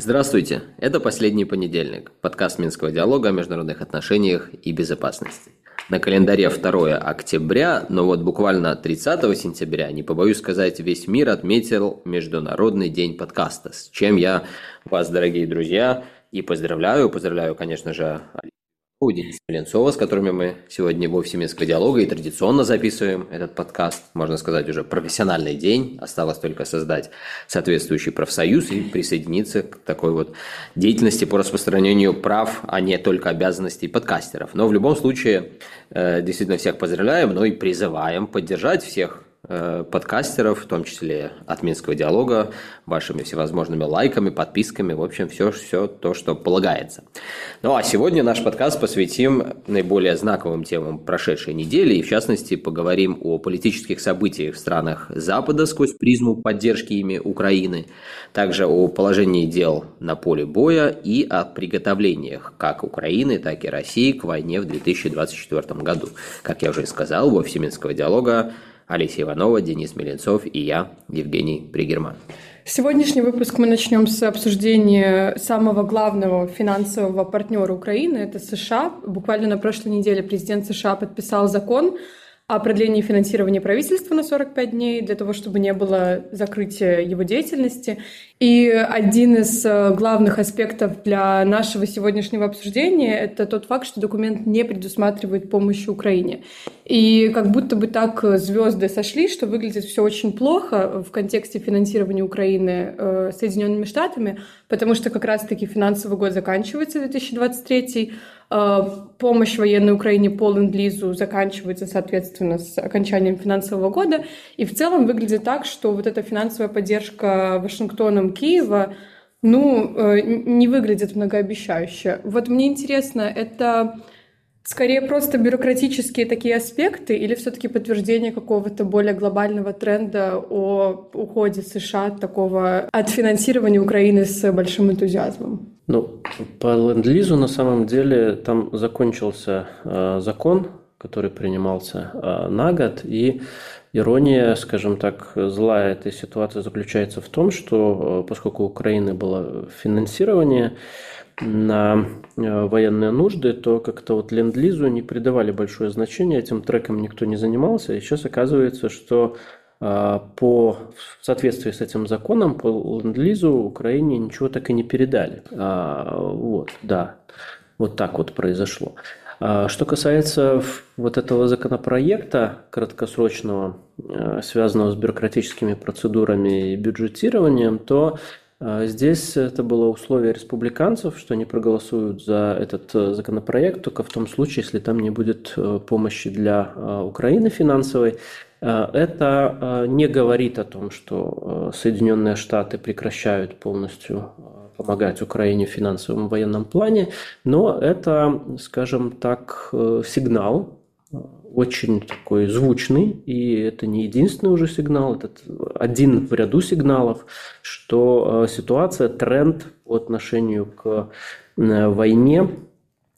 Здравствуйте, это «Последний понедельник», подкаст Минского диалога о международных отношениях и безопасности. На календаре 2 октября, но вот буквально 30 сентября, не побоюсь сказать, весь мир отметил Международный день подкаста, с чем я вас, дорогие друзья, и поздравляю. Поздравляю, конечно же, у Дениса Ленцова, с которыми мы сегодня в офисе Минского диалога и традиционно записываем этот подкаст. Можно сказать, уже профессиональный день. Осталось только создать соответствующий профсоюз и присоединиться к такой вот деятельности по распространению прав, а не только обязанностей подкастеров. Но в любом случае, э, действительно всех поздравляем, но и призываем поддержать всех подкастеров, в том числе от Минского диалога, вашими всевозможными лайками, подписками, в общем, все, все то, что полагается. Ну а сегодня наш подкаст посвятим наиболее знаковым темам прошедшей недели, и в частности поговорим о политических событиях в странах Запада сквозь призму поддержки ими Украины, также о положении дел на поле боя и о приготовлениях как Украины, так и России к войне в 2024 году. Как я уже сказал, в офисе Минского диалога Алексей Иванова, Денис Меленцов и я, Евгений Пригерман. Сегодняшний выпуск мы начнем с обсуждения самого главного финансового партнера Украины, это США. Буквально на прошлой неделе президент США подписал закон, о продлении финансирования правительства на 45 дней для того, чтобы не было закрытия его деятельности. И один из э, главных аспектов для нашего сегодняшнего обсуждения — это тот факт, что документ не предусматривает помощи Украине. И как будто бы так звезды сошли, что выглядит все очень плохо в контексте финансирования Украины э, Соединенными Штатами, потому что как раз-таки финансовый год заканчивается 2023 Э, помощь военной Украине по ленд-лизу заканчивается, соответственно, с окончанием финансового года. И в целом выглядит так, что вот эта финансовая поддержка Вашингтоном Киева ну, э, не выглядит многообещающе. Вот мне интересно, это скорее просто бюрократические такие аспекты или все-таки подтверждение какого-то более глобального тренда о уходе США от такого от финансирования Украины с большим энтузиазмом? Ну, по ленд-лизу на самом деле там закончился э, закон, который принимался э, на год, и ирония, скажем так, злая этой ситуации заключается в том, что э, поскольку у Украины было финансирование на э, военные нужды, то как-то вот ленд-лизу не придавали большое значение, этим треком никто не занимался, и сейчас оказывается, что по, в соответствии с этим законом по ленд-лизу Украине ничего так и не передали. А, вот, да, вот так вот произошло. А, что касается вот этого законопроекта краткосрочного, связанного с бюрократическими процедурами и бюджетированием, то Здесь это было условие республиканцев, что они проголосуют за этот э, законопроект только в том случае, если там не будет э, помощи для Украины финансовой. Э, это э, не говорит о том, что э, Соединенные Штаты прекращают полностью помогать Украине в финансовом и военном плане, но это, скажем так, сигнал, очень такой звучный, и это не единственный уже сигнал, это один в ряду сигналов, что ситуация, тренд по отношению к войне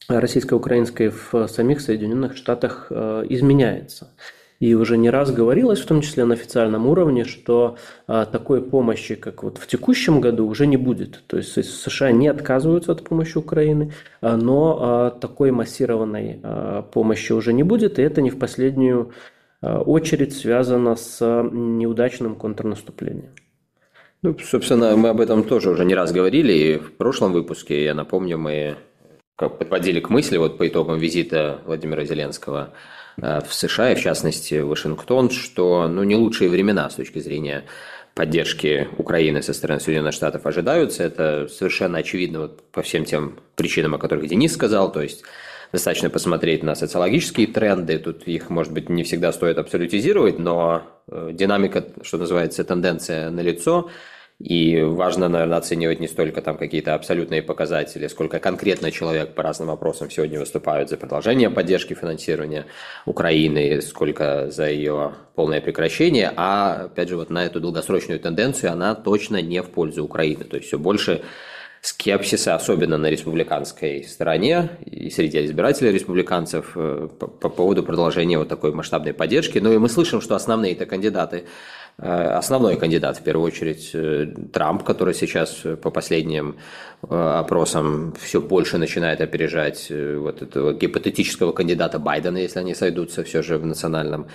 российско-украинской в самих Соединенных Штатах изменяется. И уже не раз говорилось, в том числе на официальном уровне, что а, такой помощи, как вот в текущем году, уже не будет. То есть США не отказываются от помощи Украины, а, но а, такой массированной помощи уже не будет, и это не в последнюю очередь связано с неудачным контрнаступлением. Ну, собственно, мы об этом тоже уже не раз говорили, и в прошлом выпуске, я напомню, мы подводили к мысли вот по итогам визита Владимира Зеленского в США, и в частности Вашингтон, что ну, не лучшие времена с точки зрения поддержки Украины со стороны Соединенных Штатов ожидаются. Это совершенно очевидно вот по всем тем причинам, о которых Денис сказал. То есть достаточно посмотреть на социологические тренды. Тут их, может быть, не всегда стоит абсолютизировать, но э, динамика, что называется, тенденция налицо. лицо и важно, наверное, оценивать не столько там какие-то абсолютные показатели, сколько конкретно человек по разным вопросам сегодня выступает за продолжение поддержки финансирования Украины, сколько за ее полное прекращение. А, опять же, вот на эту долгосрочную тенденцию она точно не в пользу Украины. То есть все больше скепсиса, особенно на республиканской стороне и среди избирателей республиканцев э, по, по поводу продолжения вот такой масштабной поддержки. Ну и мы слышим, что основные это кандидаты основной кандидат, в первую очередь, э, Трамп, который сейчас по последним э, опросам все больше начинает опережать вот этого гипотетического кандидата Байдена, если они сойдутся все же в национальном,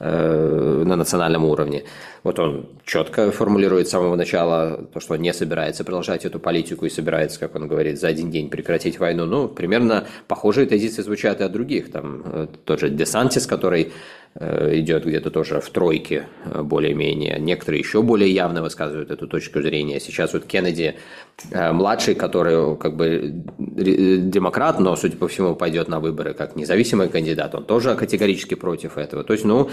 на национальном уровне. Вот он четко формулирует с самого начала то, что он не собирается продолжать эту политику и собирается, как он говорит, за один день прекратить войну. Ну, примерно похожие тезисы звучат и от других. Там тот же Десантис, который Э, идет где-то тоже в тройке э, более-менее. Некоторые еще более явно высказывают эту точку зрения. Сейчас вот Кеннеди э, младший, который как бы демократ, но, судя по всему, пойдет на выборы как независимый кандидат, он тоже категорически против этого. То есть, ну,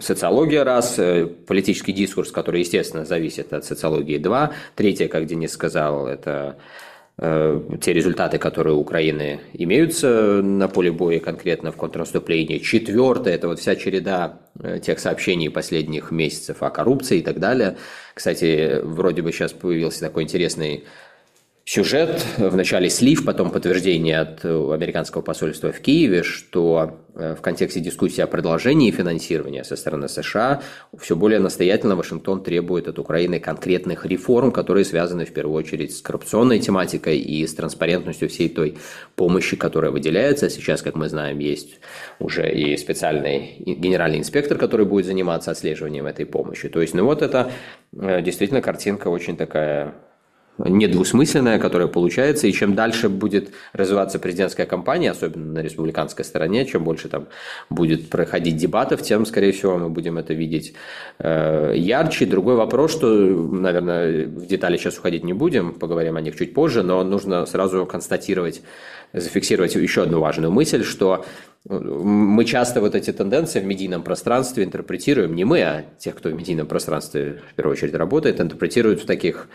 социология раз, политический дискурс, который, естественно, зависит от социологии два. Третье, как Денис сказал, это Э, те результаты, которые у Украины имеются на поле боя конкретно в контрнаступлении. Четвертое – это вот вся череда э, тех сообщений последних месяцев о коррупции и так далее. Кстати, вроде бы сейчас появился такой интересный сюжет, вначале слив, потом подтверждение от американского посольства в Киеве, что э, в контексте дискуссии о продолжении финансирования со стороны США все более настоятельно Вашингтон требует от Украины конкретных реформ, которые связаны в первую очередь с коррупционной тематикой и с транспарентностью всей той помощи, которая выделяется. Сейчас, как мы знаем, есть уже и специальный генеральный инспектор, который будет заниматься отслеживанием этой помощи. То есть, ну вот это э, действительно картинка очень такая недвусмысленная, которая получается, и чем дальше будет развиваться президентская кампания, особенно на республиканской стороне, чем больше там будет проходить дебатов, тем, скорее всего, мы будем это видеть э, ярче. Другой вопрос, что, наверное, в детали сейчас уходить не будем, поговорим о них чуть позже, но нужно сразу констатировать, зафиксировать еще одну важную мысль, что мы часто вот эти тенденции в медийном пространстве интерпретируем, не мы, а тех, кто в медийном пространстве в первую очередь работает, интерпретируют в таких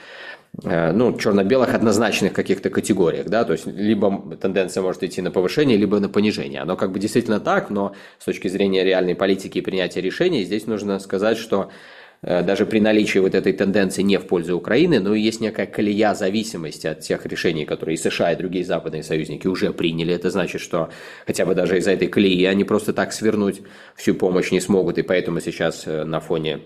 Э, ну, черно-белых однозначных каких-то категориях, да, то есть либо тенденция может идти на повышение, либо на понижение. Оно как бы действительно так, но с точки зрения реальной политики и принятия решений здесь нужно сказать, что э, даже при наличии вот этой тенденции не в пользу Украины, но есть некая колея зависимости от тех решений, которые и США, и другие западные союзники уже приняли. Это значит, что хотя бы даже из-за этой колеи они просто так свернуть всю помощь не смогут, и поэтому сейчас э, на фоне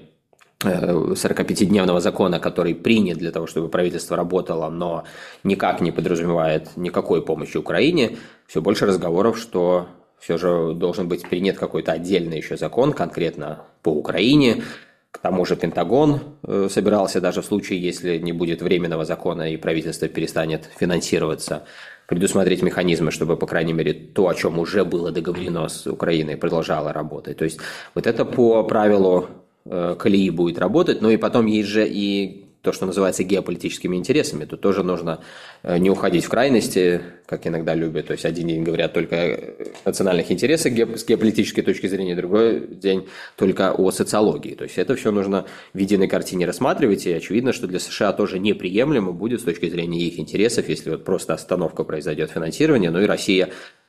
45-дневного закона, который принят для того, чтобы правительство работало, но никак не подразумевает никакой помощи Украине, все больше разговоров, что все же должен быть принят какой-то отдельный еще закон конкретно по Украине. К тому же Пентагон э, собирался даже в случае, если не будет временного закона и правительство перестанет финансироваться, предусмотреть механизмы, чтобы, по крайней мере, то, о чем уже было договорено с Украиной, продолжало работать. То есть вот это по правилу колеи будет работать, но и потом есть же и то, что называется геополитическими интересами. Тут тоже нужно э, не уходить в крайности, как иногда любят. То есть один день говорят только о национальных интересах с геополитической точки зрения, другой день только о социологии. То есть это все нужно в единой картине рассматривать, и очевидно, что для США тоже неприемлемо будет с точки зрения их интересов, если вот просто остановка произойдет финансирования, ну и Россия Э,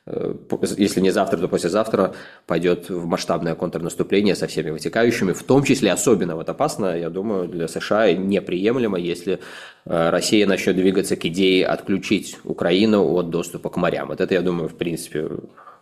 если не завтра, то послезавтра пойдет в масштабное контрнаступление со всеми вытекающими, в том числе особенно вот опасно, я думаю, для США неприемлемо, если э, Россия начнет двигаться к идее отключить Украину от доступа к морям. Вот это, я думаю, в принципе,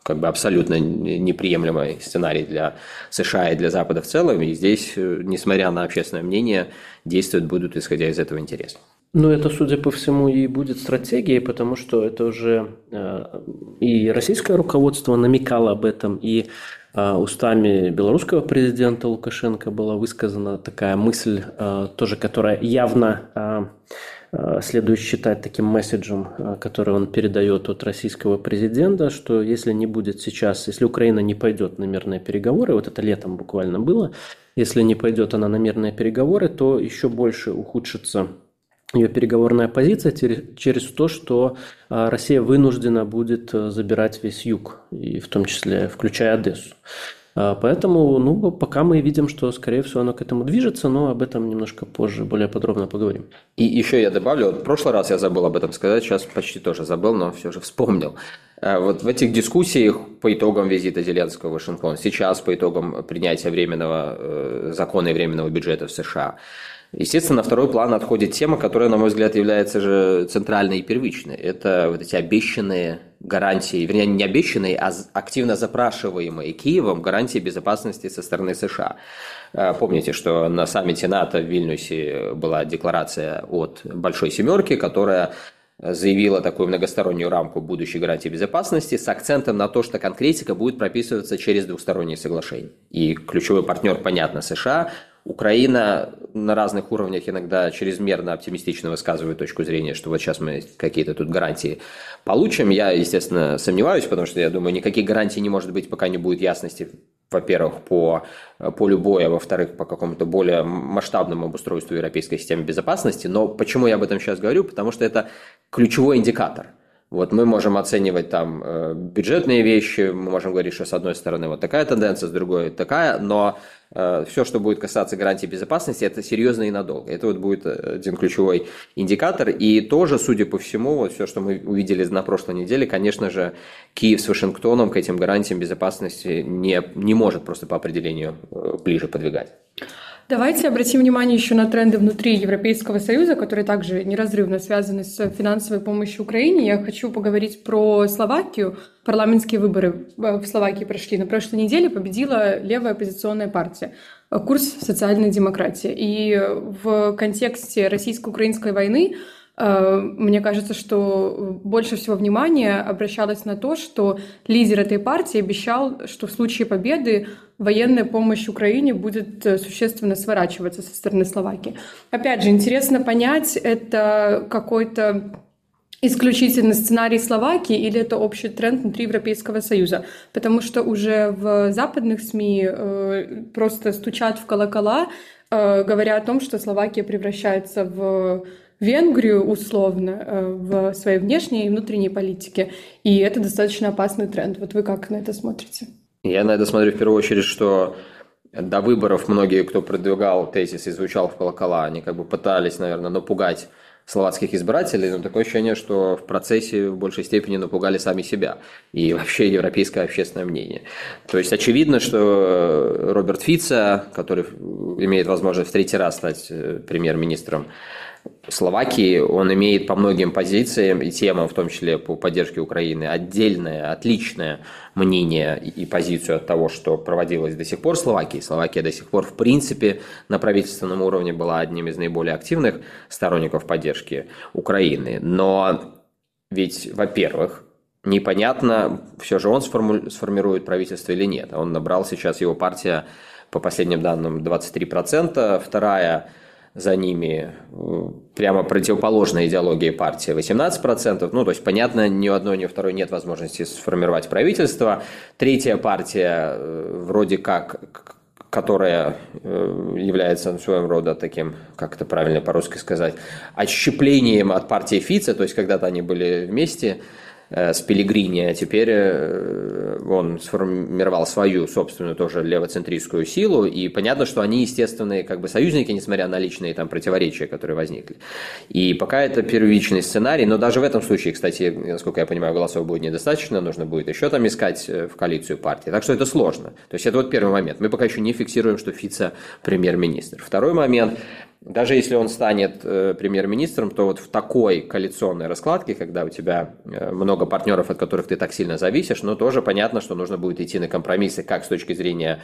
как бы абсолютно неприемлемый сценарий для США и для Запада в целом. И здесь, э, несмотря на общественное мнение, действовать будут исходя из этого интереса. Ну, это, судя по всему, и будет стратегией, потому что это уже э, и российское руководство намекало об этом, и э, устами белорусского президента Лукашенко была высказана такая мысль, э, тоже которая явно следует считать таким месседжем, который он передает от российского президента, что если не будет сейчас, если Украина не пойдет на мирные переговоры, вот это летом буквально было, если не пойдет она на мирные переговоры, то еще больше ухудшится ее переговорная позиция через то, что а, Россия вынуждена будет э, забирать весь юг, и в том числе включая Одессу. А, поэтому, ну, пока мы видим, что, скорее всего, оно к этому движется, но об этом немножко позже более подробно поговорим. И еще я добавлю, вот в прошлый раз я забыл об этом сказать, сейчас почти тоже забыл, но все же вспомнил. А, вот в этих дискуссиях по итогам визита Зеленского в Вашингтон, сейчас по итогам принятия временного э, закона и временного бюджета в США, Естественно, на второй план отходит тема, которая, на мой взгляд, является же центральной и первичной. Это вот эти обещанные гарантии, вернее, не обещанные, а активно запрашиваемые Киевом гарантии безопасности со стороны США. Э, помните, что на саммите НАТО в Вильнюсе была декларация от Большой Семерки, которая заявила такую многостороннюю рамку будущей гарантии безопасности с акцентом на то, что конкретика будет прописываться через двухсторонние соглашения. И ключевой партнер, понятно, США, Украина на разных уровнях иногда чрезмерно оптимистично высказывает точку зрения, что вот сейчас мы какие-то тут гарантии получим. Я, естественно, сомневаюсь, потому что я думаю, никаких гарантий не может быть, пока не будет ясности, во-первых, по полю боя, во-вторых, по какому-то более масштабному обустройству европейской системы безопасности. Но почему я об этом сейчас говорю? Потому что это ключевой индикатор – вот мы можем оценивать там э, бюджетные вещи, мы можем говорить, что с одной стороны вот такая тенденция, с другой такая, но э, все, что будет касаться гарантии безопасности, это серьезно и надолго. Это вот будет один ключевой индикатор. И тоже, судя по всему, вот все, что мы увидели на прошлой неделе, конечно же, Киев с Вашингтоном к этим гарантиям безопасности не, не может просто по определению э, ближе подвигать. Давайте обратим внимание еще на тренды внутри Европейского Союза, которые также неразрывно связаны с финансовой помощью Украине. Я хочу поговорить про Словакию. Парламентские выборы в Словакии прошли. На прошлой неделе победила левая оппозиционная партия курс социальной демократии. И в контексте российско-украинской войны э, мне кажется, что больше всего внимания обращалось на то, что лидер этой партии обещал, что в случае победы военная помощь Украине будет э, существенно сворачиваться со стороны Словакии. Опять же, интересно понять, это какой-то исключительно сценарий Словакии или это общий тренд внутри Европейского Союза? Потому что уже в западных СМИ э, просто стучат в колокола, э, говоря о том, что Словакия превращается в Венгрию условно э, в своей внешней и внутренней политике. И это достаточно опасный тренд. Вот вы как на это смотрите? Я на это смотрю в первую очередь, что до выборов многие, кто продвигал тезис и звучал в колокола, они как бы пытались, наверное, напугать словацких избирателей, но такое ощущение, что в процессе в большей степени напугали сами себя и вообще европейское общественное мнение. То есть очевидно, что Роберт Фица, который имеет возможность в третий раз стать э, премьер-министром Словакии, он имеет по многим позициям и темам, в том числе по поддержке Украины, отдельное, отличное мнение и позицию от того, что проводилось до сих пор в Словакии. Словакия до сих пор, в принципе, на правительственном уровне была одним из наиболее активных сторонников поддержки Украины. Но ведь, во-первых, непонятно, все же он сформирует правительство или нет. Он набрал сейчас его партия, по последним данным, 23%, вторая за ними прямо противоположная идеология партии 18%. Ну, то есть, понятно, ни у одной, ни у второй нет возможности сформировать правительство. Третья партия э, вроде как которая э, является своего рода таким, как это правильно по-русски сказать, отщеплением от партии Фица, то есть когда-то они были вместе, Э, с Пелигрини, а теперь э, он сформировал свою собственную тоже левоцентристскую силу, и понятно, что они естественные как бы союзники, несмотря на личные там противоречия, которые возникли. И пока это первичный сценарий, но даже в этом случае, кстати, насколько я понимаю, голосов будет недостаточно, нужно будет еще там искать э, в коалицию партии. Так что это сложно. То есть это вот первый момент. Мы пока еще не фиксируем, что Фица премьер-министр. Второй момент, даже если он станет э, премьер-министром, то вот в такой коалиционной раскладке, когда у тебя э, много партнеров, от которых ты так сильно зависишь, но тоже понятно, что нужно будет идти на компромиссы как с точки зрения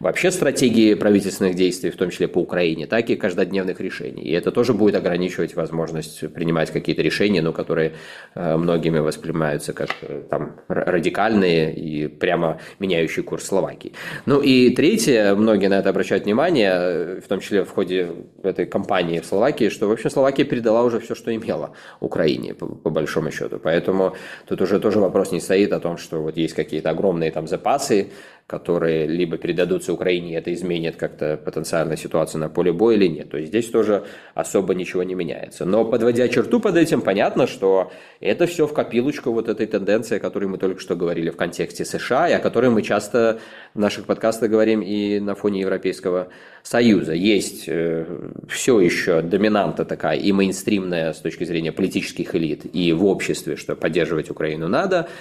вообще стратегии правительственных действий, в том числе по Украине, так и каждодневных решений. И это тоже будет ограничивать возможность принимать какие-то решения, ну, которые э, многими воспринимаются как э, там, радикальные и прямо меняющие курс Словакии. Ну и третье, многие на это обращают внимание, э, в том числе в ходе этой кампании в Словакии, что, в общем, Словакия передала уже все, что имела Украине, по, по большому счету. Поэтому тут уже тоже вопрос не стоит о том, что вот есть какие-то огромные там запасы, которые либо передадутся Украине, и это изменит как-то потенциально ситуацию на поле боя или нет. То есть здесь тоже особо ничего не меняется. Но подводя черту под этим, понятно, что это все в копилочку вот этой тенденции, о которой мы только что говорили в контексте США, и о которой мы часто в наших подкастах говорим и на фоне Европейского Союза. Есть э, все еще доминанта такая и мейнстримная с точки зрения политических элит, и в обществе, что поддерживать Украину надо –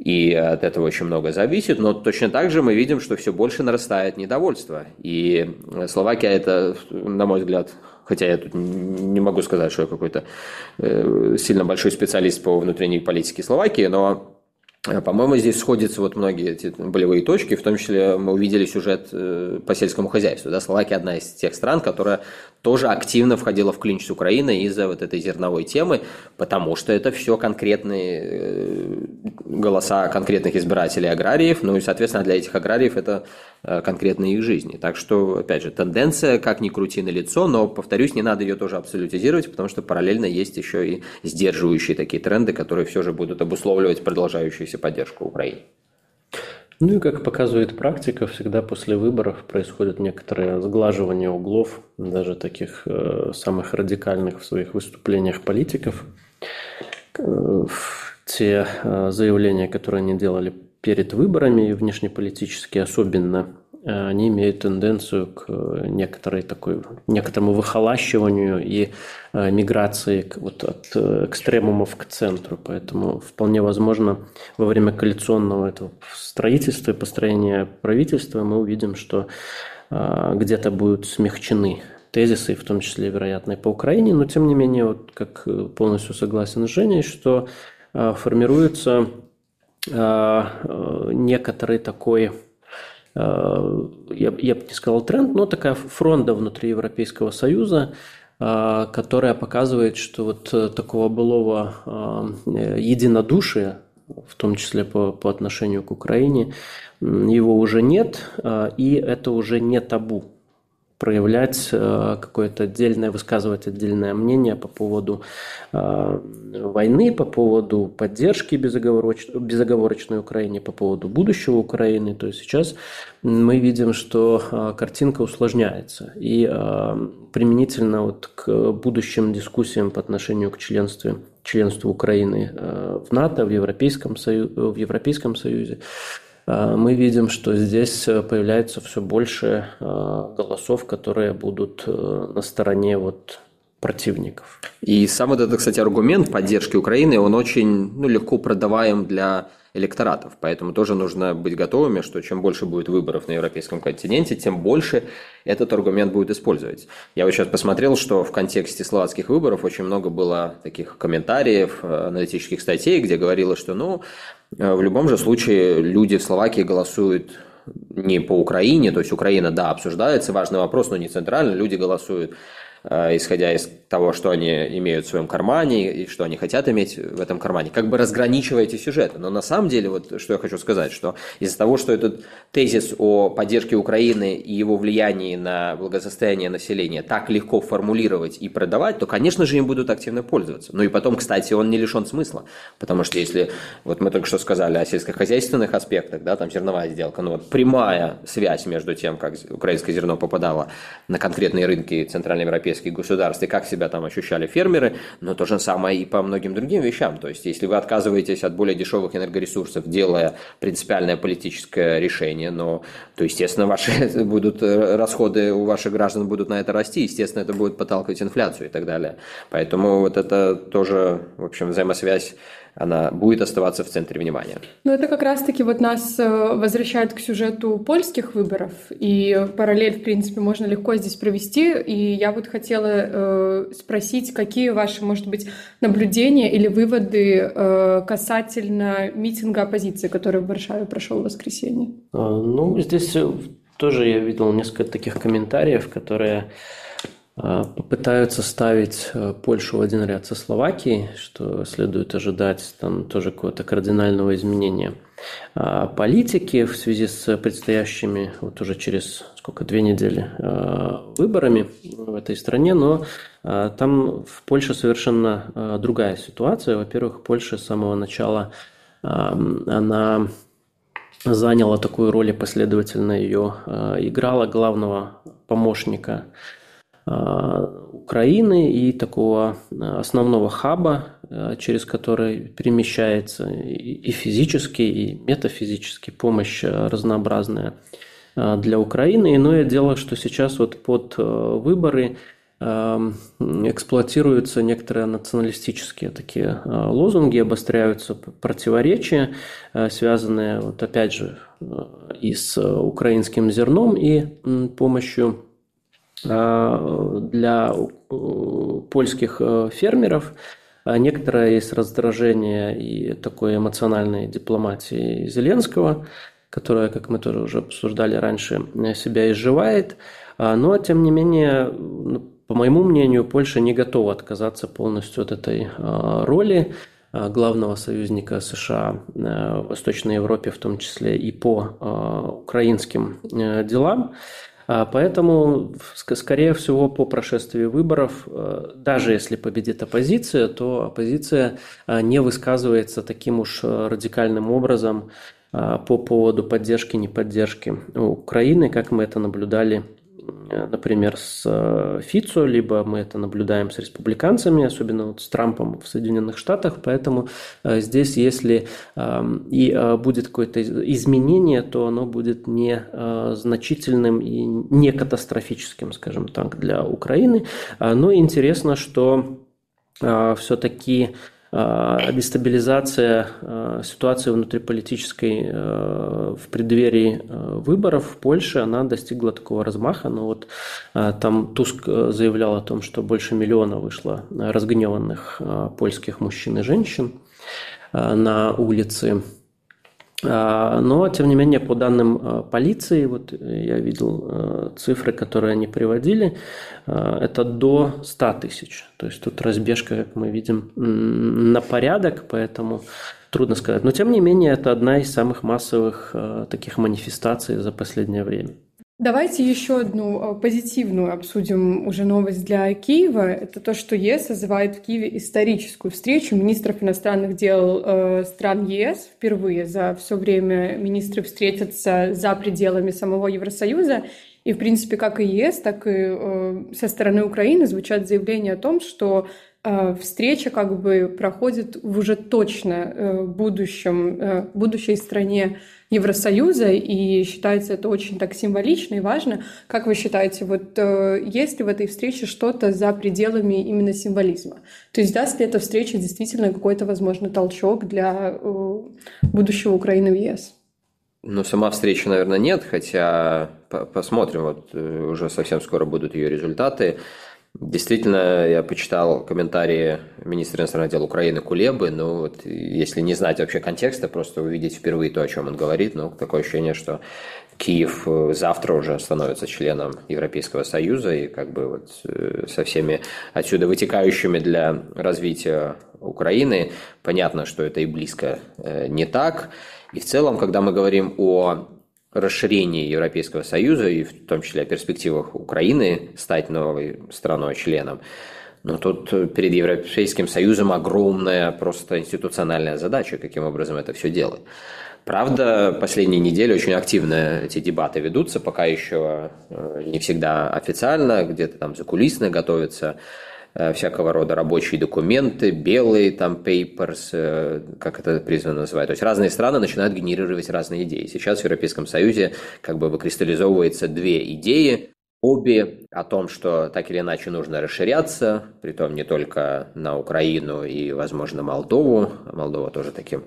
и от этого очень много зависит, но точно так же мы видим, что все больше нарастает недовольство. И Словакия это, на мой взгляд, хотя я тут не могу сказать, что я какой-то э, сильно большой специалист по внутренней политике Словакии, но Э, по-моему, здесь сходятся вот многие эти болевые точки, в том числе мы увидели сюжет э, по сельскому хозяйству. Да? Словакия одна из тех стран, которая тоже активно входила в клинч с Украиной из-за вот этой зерновой темы, потому что это все конкретные э, голоса конкретных избирателей аграриев, ну и, соответственно, для этих аграриев это конкретные их жизни. Так что, опять же, тенденция, как ни крути на лицо, но, повторюсь, не надо ее тоже абсолютизировать, потому что параллельно есть еще и сдерживающие такие тренды, которые все же будут обусловливать продолжающуюся кажущуюся поддержку Украине. Ну и как показывает практика, всегда после выборов происходит некоторое сглаживание углов, даже таких э, самых радикальных в своих выступлениях политиков. Э, те э, заявления, которые они делали перед выборами, внешнеполитические особенно, Э, они имеют тенденцию к э, некоторой такой, некоторому выхолащиванию и э, миграции к, вот от экстремумов к центру. Поэтому вполне возможно во время коалиционного этого строительства и построения правительства мы увидим, что где-то будут смягчены тезисы, в том числе, вероятно, и по Украине, но тем не менее, вот как полностью согласен с Женей, что формируется некоторый такой Э, я, я бы не сказал тренд, но такая фронта внутри Европейского Союза, э, которая показывает, что вот э, такого былого единодушия, в том числе по, по отношению к Украине, его уже нет, и это уже не табу проявлять э, какое-то отдельное, высказывать отдельное мнение по поводу э, войны, по поводу поддержки безоговороч... безоговорочной Украине, по поводу будущего Украины. То есть сейчас мы видим, что э, картинка усложняется. И применительно вот к будущим дискуссиям по отношению к членству, членству Украины в НАТО, в Европейском, Сою... в Европейском Союзе, мы видим, что здесь э, появляется все больше а, голосов, которые будут э, на стороне вот противников. И сам вот этот, кстати, аргумент поддержки Украины, он очень ну, легко продаваем для электоратов. Поэтому тоже нужно быть готовыми, что чем больше будет выборов на европейском континенте, тем больше этот аргумент будет использовать. Я вот сейчас посмотрел, что в контексте словацких выборов очень много было таких комментариев, э, аналитических статей, где говорилось, что ну, в любом же случае люди в Словакии голосуют не по Украине, то есть Украина, да, обсуждается, важный вопрос, но не центрально, люди голосуют. Э, исходя из того, что они имеют в своем кармане и что они хотят иметь в этом кармане, как бы разграничивая эти сюжеты. Но на самом деле, вот что я хочу сказать, что из-за того, что этот тезис о поддержке Украины и его влиянии на благосостояние населения так легко формулировать и продавать, то, конечно же, им будут активно пользоваться. Ну и потом, кстати, он не лишен смысла, потому что если, вот мы только что сказали о сельскохозяйственных аспектах, да, там зерновая сделка, ну вот прямая связь между тем, как украинское зерно попадало на конкретные рынки Центральной Европы европейских государств и как себя там ощущали фермеры, но то же самое и по многим другим вещам. То есть, если вы отказываетесь от более дешевых энергоресурсов, делая принципиальное политическое решение, но, то, естественно, ваши будут э, расходы у ваших граждан будут на это расти, естественно, это будет подталкивать инфляцию и так далее. Поэтому вот это тоже, в общем, взаимосвязь она будет оставаться в центре внимания. Ну, это как раз-таки вот нас э, возвращает к сюжету польских выборов, и параллель, в принципе, можно легко здесь провести, и я вот хотела э, спросить, какие ваши, может быть, наблюдения или выводы э, касательно митинга оппозиции, который в Варшаве прошел в воскресенье? А, ну, здесь э, тоже я видел несколько таких комментариев, которые попытаются ставить э, Польшу в один ряд со Словакией, что следует ожидать там тоже какого-то кардинального изменения а, политики в связи с предстоящими вот уже через сколько две недели а, выборами в этой стране, но там в Польше совершенно другая ситуация. Во-первых, Польша с самого начала она заняла такую роль и последовательно ее играла главного помощника Э, Украины и такого э, основного хаба, э, через который перемещается и физически, и метафизически помощь разнообразная для Украины. Иное дело, что сейчас вот под выборы эксплуатируются некоторые националистические такие лозунги, обостряются противоречия, связанные, вот опять же, и с украинским зерном, и помощью для польских фермеров некоторое есть раздражение и такой эмоциональной дипломатии Зеленского, которая, как мы тоже уже обсуждали раньше, себя изживает. Но, тем не менее, ну, по моему мнению, Польша не готова отказаться полностью от этой роли. Э, главного союзника США э, в Восточной Европе, в том числе и по э, украинским делам. Поэтому, скорее всего, по прошествии выборов, даже если победит оппозиция, то оппозиция не высказывается таким уж радикальным образом по поводу поддержки, неподдержки Украины, как мы это наблюдали Э, например, с э, Фицо, либо мы это наблюдаем с республиканцами, особенно вот с Трампом в Соединенных Штатах. Поэтому э, здесь, если эм, и будет какое-то изменение, то оно будет не значительным и не катастрофическим, скажем так, для Украины. Но интересно, что все-таки дестабилизация а, ситуации внутриполитической а, в преддверии выборов в Польше, она достигла такого размаха. Но вот там Туск заявлял о том, что больше миллиона вышло разгневанных польских мужчин и женщин на улицы а, но, тем не менее, по данным а, полиции, вот я видел а, цифры, которые они приводили, это до 100 тысяч. То есть тут разбежка, как мы видим, на порядок, поэтому трудно сказать. Но, тем не менее, это одна из самых массовых таких манифестаций за последнее время. Давайте еще одну э, позитивную обсудим уже новость для Киева. Это то, что ЕС созывает в Киеве историческую встречу министров иностранных дел э, стран ЕС. Впервые за все время министры встретятся за пределами самого Евросоюза. И, в принципе, как и ЕС, так и э, со стороны Украины звучат заявления о том, что встреча как бы проходит в уже точно будущем, будущей стране Евросоюза, и считается это очень так символично и важно. Как вы считаете, вот э, есть ли в этой встрече что-то за пределами именно символизма? То есть даст ли эта встреча действительно какой-то, возможно, толчок для э, будущего Украины в ЕС? Ну, сама встреча, наверное, нет, хотя посмотрим, вот э, уже совсем скоро будут ее результаты. Действительно, я почитал комментарии министра иностранных дел Украины Кулебы, но вот если не знать вообще контекста, просто увидеть впервые то, о чем он говорит, ну, такое ощущение, что Киев э, завтра уже становится членом Европейского Союза и как бы вот э, со всеми отсюда вытекающими для развития Украины. Понятно, что это и близко э, не так. И в целом, когда мы говорим о расширении Европейского Союза и в том числе о перспективах Украины стать новой страной-членом, но тут перед Европейским Союзом огромная просто институциональная задача, каким образом это все делать. Правда, последние недели очень активно эти дебаты ведутся, пока еще э, не всегда официально, где-то там закулисно готовятся всякого рода рабочие документы, белые там papers, э, как это призвано называть. То есть разные страны начинают генерировать разные идеи. Сейчас в Европейском Союзе как бы выкристаллизовывается две идеи. Обе о том, что так или иначе нужно расширяться, притом не только на Украину и, возможно, Молдову. Молдова тоже таким, э,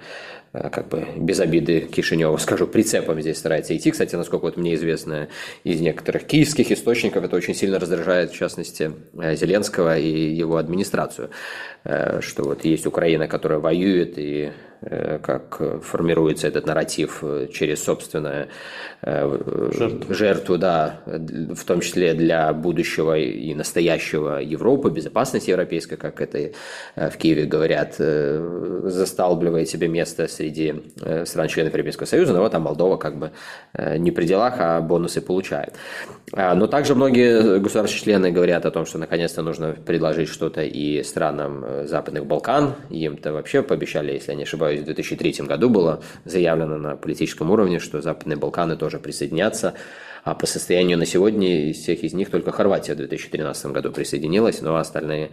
как бы, без обиды Кишинева, скажу, прицепом здесь старается идти. Кстати, насколько вот мне известно из некоторых киевских источников, это очень сильно раздражает, в частности, э, Зеленского и его администрацию, э, что вот есть Украина, которая воюет и Э, как формируется этот нарратив э, через собственную э, жертву. жертву, да, в том числе для будущего и настоящего Европы, безопасности европейской, как это в Киеве говорят, засталбливает себе место среди стран-членов Европейского Союза, но вот там Молдова как бы не при делах, а бонусы получает. А, но также многие государства-члены говорят о том, что наконец-то нужно предложить что-то и странам Западных Балкан, им-то вообще пообещали, если я не ошибаюсь, в 2003 году было заявлено на политическом уровне, что Западные Балканы тоже присоединятся. А по состоянию на сегодня из всех из них только Хорватия в 2013 году присоединилась, но остальные,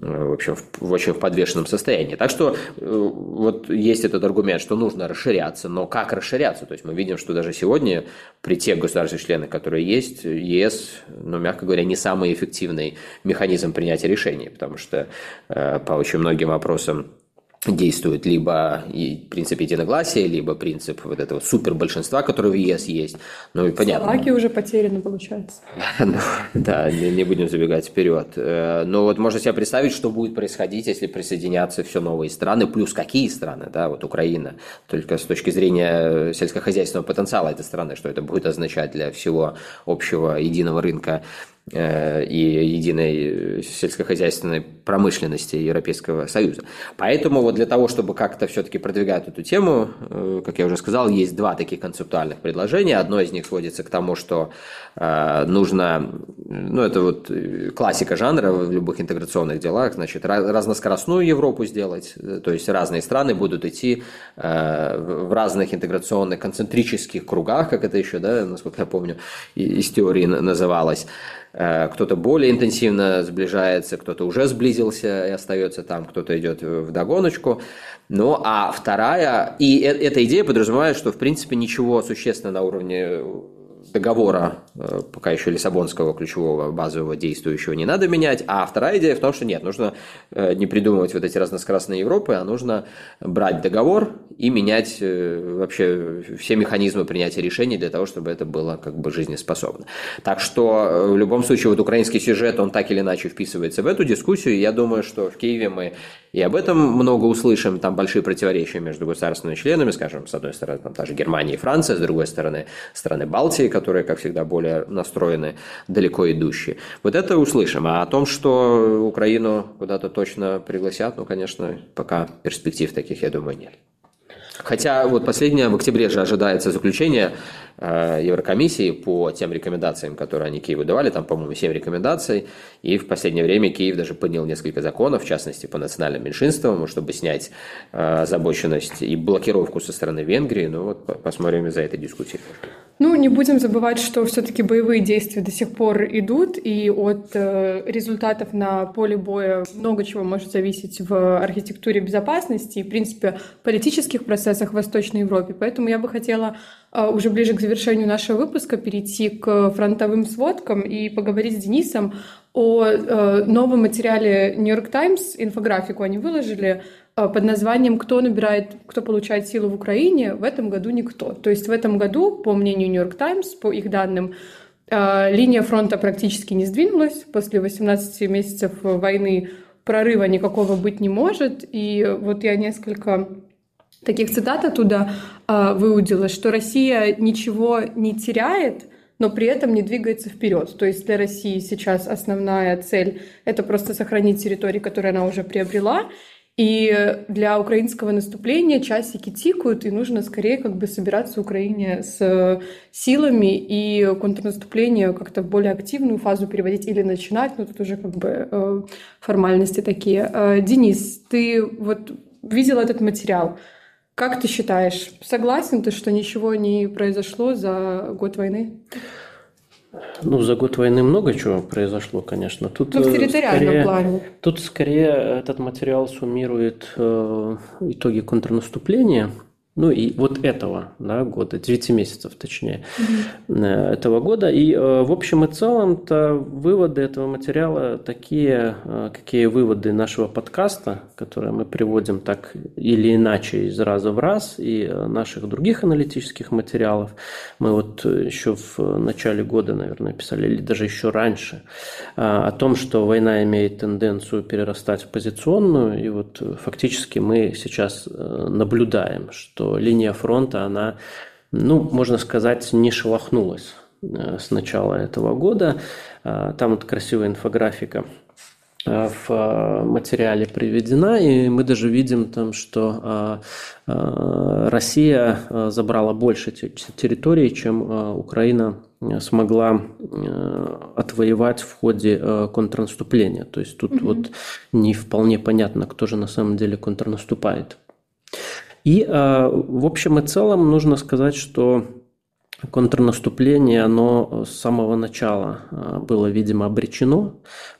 э, в общем, в очень в подвешенном состоянии. Так что э, вот есть этот аргумент, что нужно расширяться, но как расширяться? То есть мы видим, что даже сегодня при тех государствах-членах, которые есть, ЕС, ну, мягко говоря, не самый эффективный механизм принятия решений, потому что э, по очень многим вопросам действует либо и принцип единогласия, либо принцип вот этого супер большинства, который в ЕС есть. Ну и понятно. Словакия уже потеряна, получается. Ну, да, не, будем забегать вперед. Э, но вот можно себе представить, что будет происходить, если присоединятся все новые страны, плюс какие страны, да, вот Украина. Только с точки зрения сельскохозяйственного потенциала этой страны, что это будет означать для всего общего единого рынка Э, и единой сельскохозяйственной промышленности Европейского Союза. Поэтому вот для того, чтобы как-то все-таки продвигать эту тему, э, как я уже сказал, есть два таких концептуальных предложения. Одно из них сводится к тому, что э, нужно, ну это вот классика жанра в любых интеграционных делах, значит, разноскоростную Европу сделать, то есть разные страны будут идти в разных интеграционных концентрических кругах, как это еще, да, насколько я помню, из теории называлось. Э, кто-то более интенсивно сближается, кто-то уже сблизился и остается там, кто-то идет в догоночку. Ну, а вторая, и э, эта идея подразумевает, что, в принципе, ничего существенного на уровне договора, э, пока еще Лиссабонского ключевого базового действующего не надо менять. А вторая идея в том, что нет, нужно э, не придумывать вот эти разноскоростные Европы, а нужно брать договор и менять э, вообще все механизмы принятия решений для того, чтобы это было как бы жизнеспособно. Так что в любом случае вот украинский сюжет, он так или иначе вписывается в эту дискуссию. Я думаю, что в Киеве мы и об этом много услышим. Там большие противоречия между государственными членами, скажем, с одной стороны, там даже Германия и Франция, с другой стороны, страны Балтии, которые, как всегда, более настроены, далеко идущие. Вот это услышим. А о том, что Украину куда-то точно пригласят, ну, конечно, пока перспектив таких, я думаю, нет. Хотя вот последнее, в октябре же ожидается заключение э, Еврокомиссии по тем рекомендациям, которые они Киеву давали, там, по-моему, 7 рекомендаций, и в последнее время Киев даже поднял несколько законов, в частности, по национальным меньшинствам, чтобы снять э, озабоченность и блокировку со стороны Венгрии, ну вот посмотрим за этой дискуссией. Ну, не будем забывать, что все-таки боевые действия до сих пор идут, и от э, результатов на поле боя много чего может зависеть в архитектуре безопасности и, в принципе, политических процессах в Восточной Европе. Поэтому я бы хотела э, уже ближе к завершению нашего выпуска перейти к фронтовым сводкам и поговорить с Денисом о э, новом материале York Times, инфографику они выложили, Э, под названием «Кто набирает, кто получает силу в Украине?» в этом году никто. То есть в этом году, по мнению York Times, по их данным, линия фронта практически не сдвинулась. После 18 месяцев войны прорыва никакого быть не может. И вот я несколько таких цитат оттуда э, выудила, что Россия ничего не теряет, но при этом не двигается вперед. То есть для России сейчас основная цель — это просто сохранить территории, которые она уже приобрела, и для украинского наступления часики тикают, и нужно скорее как бы собираться Украине с силами и контрнаступление как-то в более активную фазу переводить или начинать, но тут уже как бы э, формальности такие. Э, Денис, ты вот видел этот материал. Как ты считаешь, согласен ты, что ничего не произошло за год войны? Ну, за год войны много чего произошло, конечно. Тут, ну, в территориальном скорее, плане. Тут скорее этот материал суммирует э, итоги контрнаступления – ну и вот этого да, года, 9 месяцев точнее, угу. этого года. И э, в общем и целом-то выводы этого материала такие, э, какие выводы нашего подкаста, которые мы приводим так или иначе из раза в раз, и наших других аналитических материалов. Мы вот еще в начале года, наверное, писали, или даже еще раньше, о том, что война имеет тенденцию перерастать в позиционную, и вот фактически мы сейчас наблюдаем, что линия фронта, она, ну, можно сказать, не шелохнулась э, с начала этого года. А, там вот красивая инфографика э, в материале приведена, и мы даже видим там, что Россия забрала больше территорий, чем Украина смогла отвоевать в ходе контрнаступления. То есть тут угу. вот не вполне понятно, кто же на самом деле контрнаступает. И, э, в общем и целом, нужно сказать, что контрнаступление, оно с самого начала а, было, видимо, обречено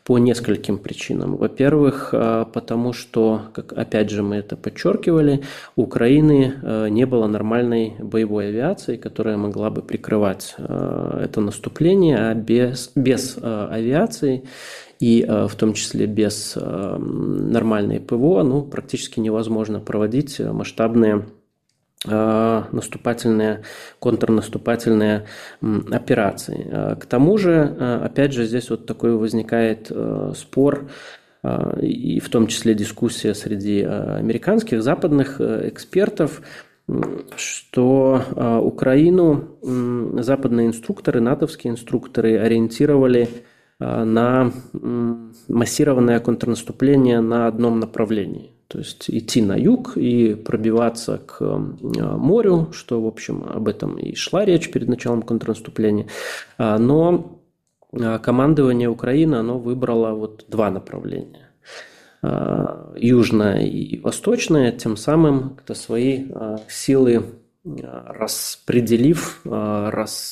по нескольким причинам. Во-первых, а, потому что, как опять же мы это подчеркивали, у Украины не было нормальной боевой авиации, которая могла бы прикрывать это наступление, а без, без авиации и в том числе без нормальной ПВО, ну, практически невозможно проводить масштабные Э, наступательные, контрнаступательные операции. Э, к тому же, э, опять же, здесь вот такой возникает спор, и в том числе дискуссия среди американских, западных экспертов, что Украину западные инструкторы, натовские инструкторы ориентировали на массированное контрнаступление на одном направлении. То есть идти на юг и пробиваться к э, морю, что, в общем, об этом и шла речь перед началом контрнаступления. А, но э, командование Украины, оно выбрало вот два направления. А, южное и восточное, тем самым как-то свои э, силы распределив, распылив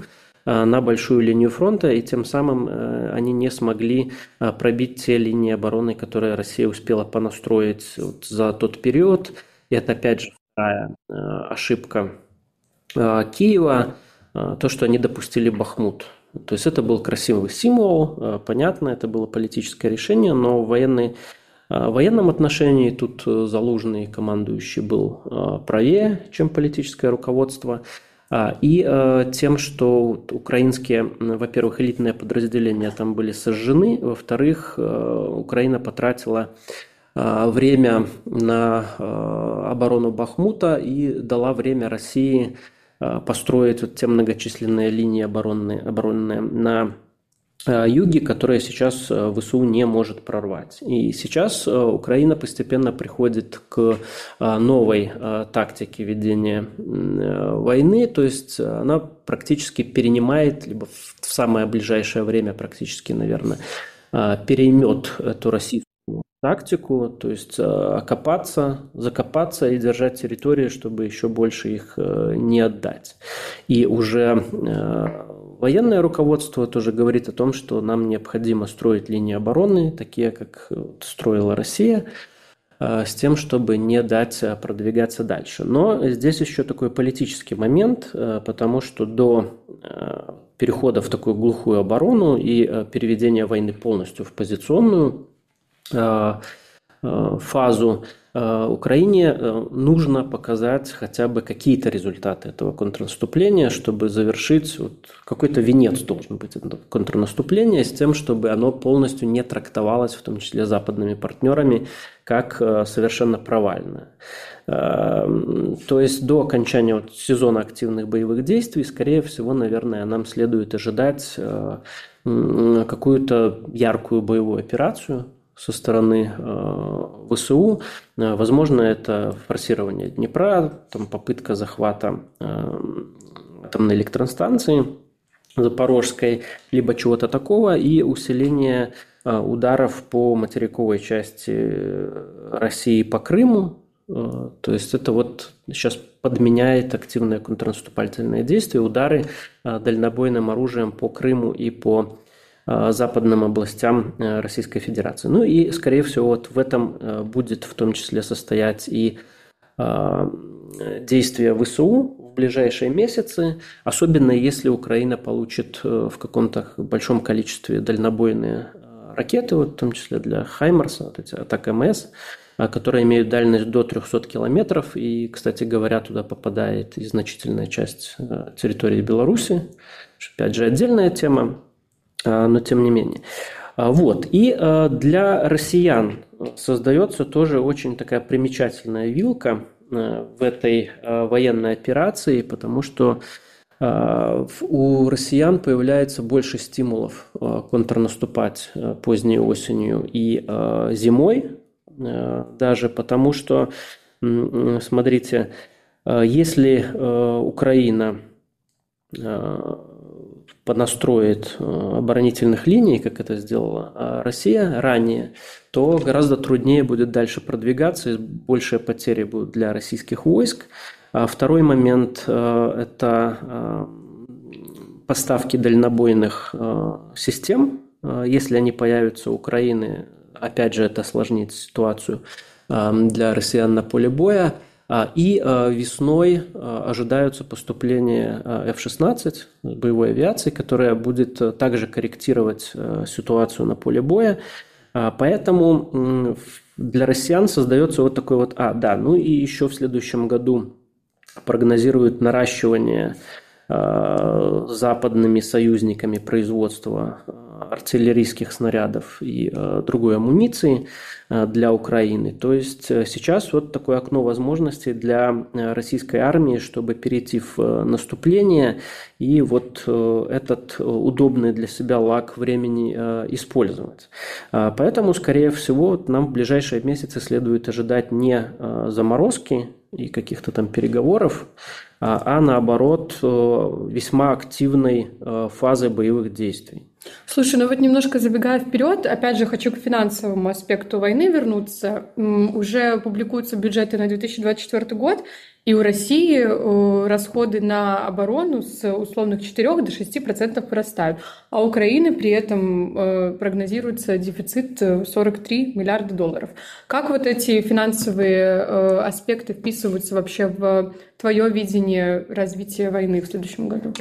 Э, на большую линию фронта, и тем самым э, они не смогли э, пробить те линии обороны, которые Россия успела понастроить за тот период. И это, опять же, вторая ошибка Киева, то, что они допустили Бахмут. То есть это был красивый символ, понятно, это было политическое решение, но в военной в военном отношении тут Залужный командующий был правее, чем политическое руководство. А, и э, тем, что украинские, во-первых, элитные подразделения там были сожжены, во-вторых, э, Украина потратила э, время на оборону Бахмута и дала время России построить вот те многочисленные линии оборонные, оборонные на Э, юге, которое сейчас э, ВСУ не может прорвать. И сейчас э, Украина постепенно приходит к новой тактике ведения войны, то есть она практически перенимает, либо в самое ближайшее время практически, наверное, переймет эту российскую тактику, то есть окопаться, закопаться и держать территории, чтобы еще больше их не отдать. И уже Военное руководство тоже говорит о том, что нам необходимо строить линии обороны, такие как строила Россия, э, с тем, чтобы не дать э, продвигаться дальше. Но здесь еще такой политический момент, э, потому что до перехода в такую глухую оборону и переведения войны полностью в позиционную фазу Э, Украине э, нужно показать хотя бы какие-то результаты этого контрнаступления, чтобы завершить вот какой-то венец должен быть это контрнаступление с тем, чтобы оно полностью не трактовалось, в том числе западными партнерами, как э, совершенно провальное. То есть до окончания вот сезона активных боевых действий, скорее всего, наверное, нам следует ожидать какую-то яркую боевую операцию, со стороны э, ВСУ. Э, возможно, это форсирование Днепра, там попытка захвата э, атомной электростанции Запорожской, либо чего-то такого, и усиление ударов по материковой части России по Крыму. То есть это вот сейчас подменяет активное контрнаступательное действие, удары дальнобойным оружием по Крыму и по западным областям э, Российской Федерации. Ну и, скорее всего, вот в этом э, будет в том числе состоять и действия ВСУ в ближайшие месяцы, особенно если Украина получит в каком-то большом количестве дальнобойные ракеты, вот, в том числе для Хаймарса, вот эти атак МС, которые имеют дальность до 300 километров, и, кстати говоря, туда попадает и значительная часть территории Беларуси, опять же, отдельная тема. А, но тем не менее. А, вот. И а, для россиян создается тоже очень такая примечательная вилка в этой военной операции, потому что у россиян появляется больше стимулов контрнаступать поздней осенью и зимой, даже потому что, смотрите, если Украина понастроит э, оборонительных линий, как это сделала а Россия ранее, то гораздо труднее будет дальше продвигаться, и большие потери будут для российских войск. А второй момент – это поставки дальнобойных систем. Если они появятся у Украины, опять же, это осложнит ситуацию для россиян на поле боя. И весной ожидаются поступления F-16 боевой авиации, которая будет также корректировать ситуацию на поле боя. Поэтому для россиян создается вот такой вот, а, да, ну и еще в следующем году прогнозируют наращивание западными союзниками производства артиллерийских снарядов и э, другой амуниции э, для Украины. То есть э, сейчас вот такое окно возможностей для российской армии, чтобы перейти в наступление и вот этот удобный для себя лак времени использовать. Поэтому, скорее всего, нам в ближайшие месяцы следует ожидать не заморозки и каких-то там переговоров, а, а наоборот весьма активной фазы боевых действий. Слушай, ну вот немножко забегая вперед, опять же хочу к финансовому аспекту войны вернуться. Уже публикуются бюджеты на 2024 год, и у России э, расходы на оборону с условных 4 до 6 процентов вырастают, а у Украины при этом э, прогнозируется дефицит 43 миллиарда долларов. Как вот эти финансовые э, аспекты вписываются вообще в твое видение развития войны в следующем году?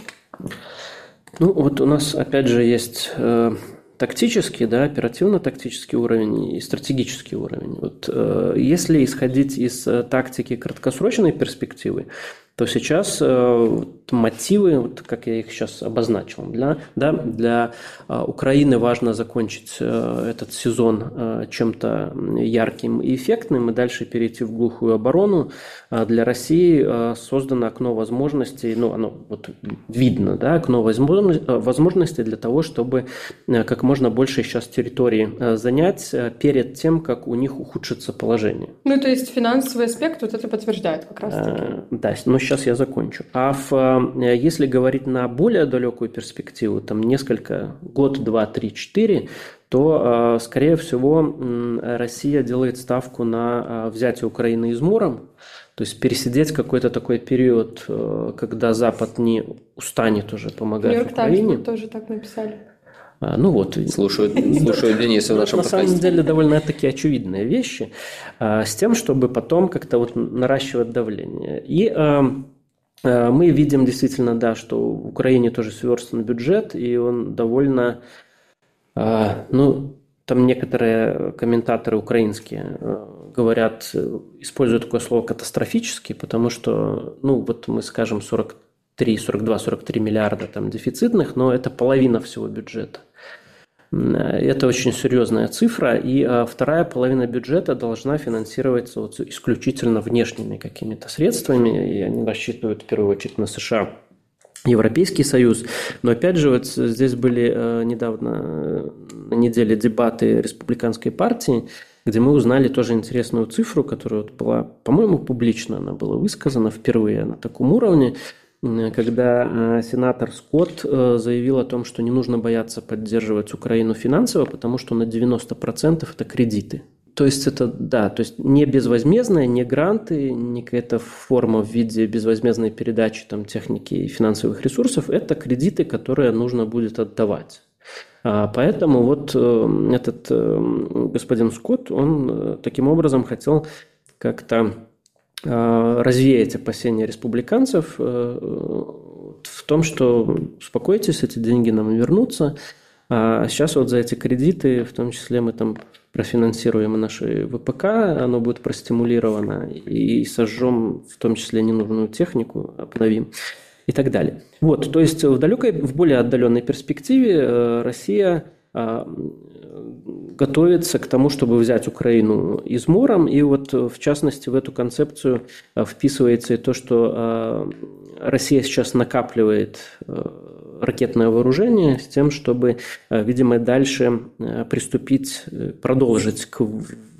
Ну, вот у нас, опять же, есть э, тактический, да, оперативно-тактический уровень и стратегический уровень. Вот, э, если исходить из э, тактики краткосрочной перспективы, то сейчас э, мотивы, вот как я их сейчас обозначил, для, да, для э, Украины важно закончить э, этот сезон э, чем-то ярким и эффектным и дальше перейти в глухую оборону. А для России э, создано окно возможностей, ну, оно вот видно, да, окно возможностей для того, чтобы как можно больше сейчас территории занять перед тем, как у них ухудшится положение. Ну, то есть финансовый аспект вот это подтверждает как раз-таки. Э, да, но сейчас я закончу. А в, э, если говорить на более далекую перспективу, там несколько, год, два, три, четыре, то, э, скорее всего, Россия делает ставку на э, взятие Украины измором, то есть пересидеть какой-то такой период, когда Запад не устанет уже помогать Нью-Йорк Украине. Таймс тоже так написали. А, ну вот. Слушают, слушают Дениса в нашем На самом деле довольно такие очевидные вещи, с тем, чтобы потом как-то вот наращивать давление. И Э, мы видим действительно, да, что в Украине тоже сверстан бюджет, и он довольно, э, ну, там некоторые комментаторы украинские э, говорят, используют такое слово катастрофический, потому что, ну, вот мы скажем 43, 42, 43 миллиарда там дефицитных, но это половина всего бюджета. Это очень серьезная цифра, и а, вторая половина бюджета должна финансироваться вот исключительно внешними какими-то средствами, и они рассчитывают в первую очередь на США Европейский Союз. Но опять же, вот здесь были э, недавно э, на неделе дебаты республиканской партии, где мы узнали тоже интересную цифру, которая вот была, по-моему, публично, она была высказана впервые на таком уровне, когда э, сенатор Скотт э, заявил о том, что не нужно бояться поддерживать Украину финансово, потому что на 90% это кредиты. То есть это, да, то есть не безвозмездные, не гранты, не какая-то форма в виде безвозмездной передачи там, техники и финансовых ресурсов, это кредиты, которые нужно будет отдавать. А поэтому вот э, этот господин Скотт, он таким образом хотел как-то Э, развеять опасения республиканцев э, в том, что успокойтесь, эти деньги нам вернутся. А сейчас вот за эти кредиты, в том числе мы там профинансируем наши ВПК, оно будет простимулировано, и сожжем в том числе ненужную технику, обновим и так далее. Вот, то есть в далекой, в более отдаленной перспективе э, Россия готовится к тому, чтобы взять Украину измором. И вот в частности в эту концепцию а, вписывается и то, что а, Россия сейчас накапливает ракетное вооружение с тем, чтобы, видимо, дальше приступить, продолжить к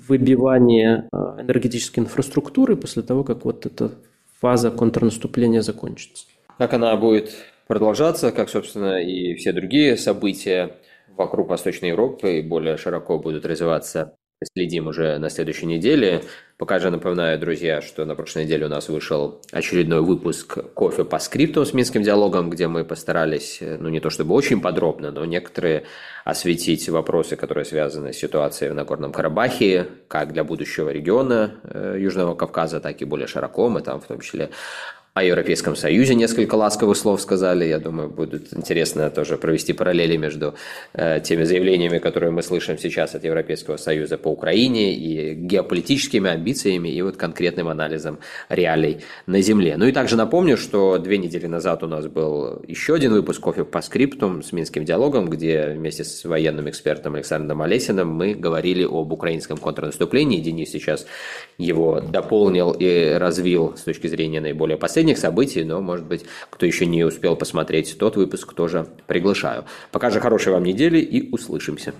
выбиванию энергетической инфраструктуры после того, как вот эта фаза контрнаступления закончится. Как она будет продолжаться, как, собственно, и все другие события вокруг Восточной Европы и более широко будут развиваться следим уже на следующей неделе. Пока же напоминаю, друзья, что на прошлой неделе у нас вышел очередной выпуск «Кофе по скрипту» с Минским диалогом, где мы постарались, ну не то чтобы очень подробно, но некоторые осветить вопросы, которые связаны с ситуацией в Нагорном Карабахе, как для будущего региона э, Южного Кавказа, так и более широко. Мы там в том числе о Европейском Союзе несколько ласковых слов сказали. Я думаю, будет интересно тоже провести параллели между э, теми заявлениями, которые мы слышим сейчас от Европейского Союза по Украине, и геополитическими амбициями, и вот конкретным анализом реалий на Земле. Ну и также напомню, что две недели назад у нас был еще один выпуск «Кофе по скриптум» с Минским диалогом, где вместе с военным экспертом Александром Олесиным мы говорили об украинском контрнаступлении. Денис сейчас его дополнил и развил с точки зрения наиболее последних последних событий, но, может быть, кто еще не успел посмотреть тот выпуск, тоже приглашаю. Пока же хорошей вам недели и услышимся.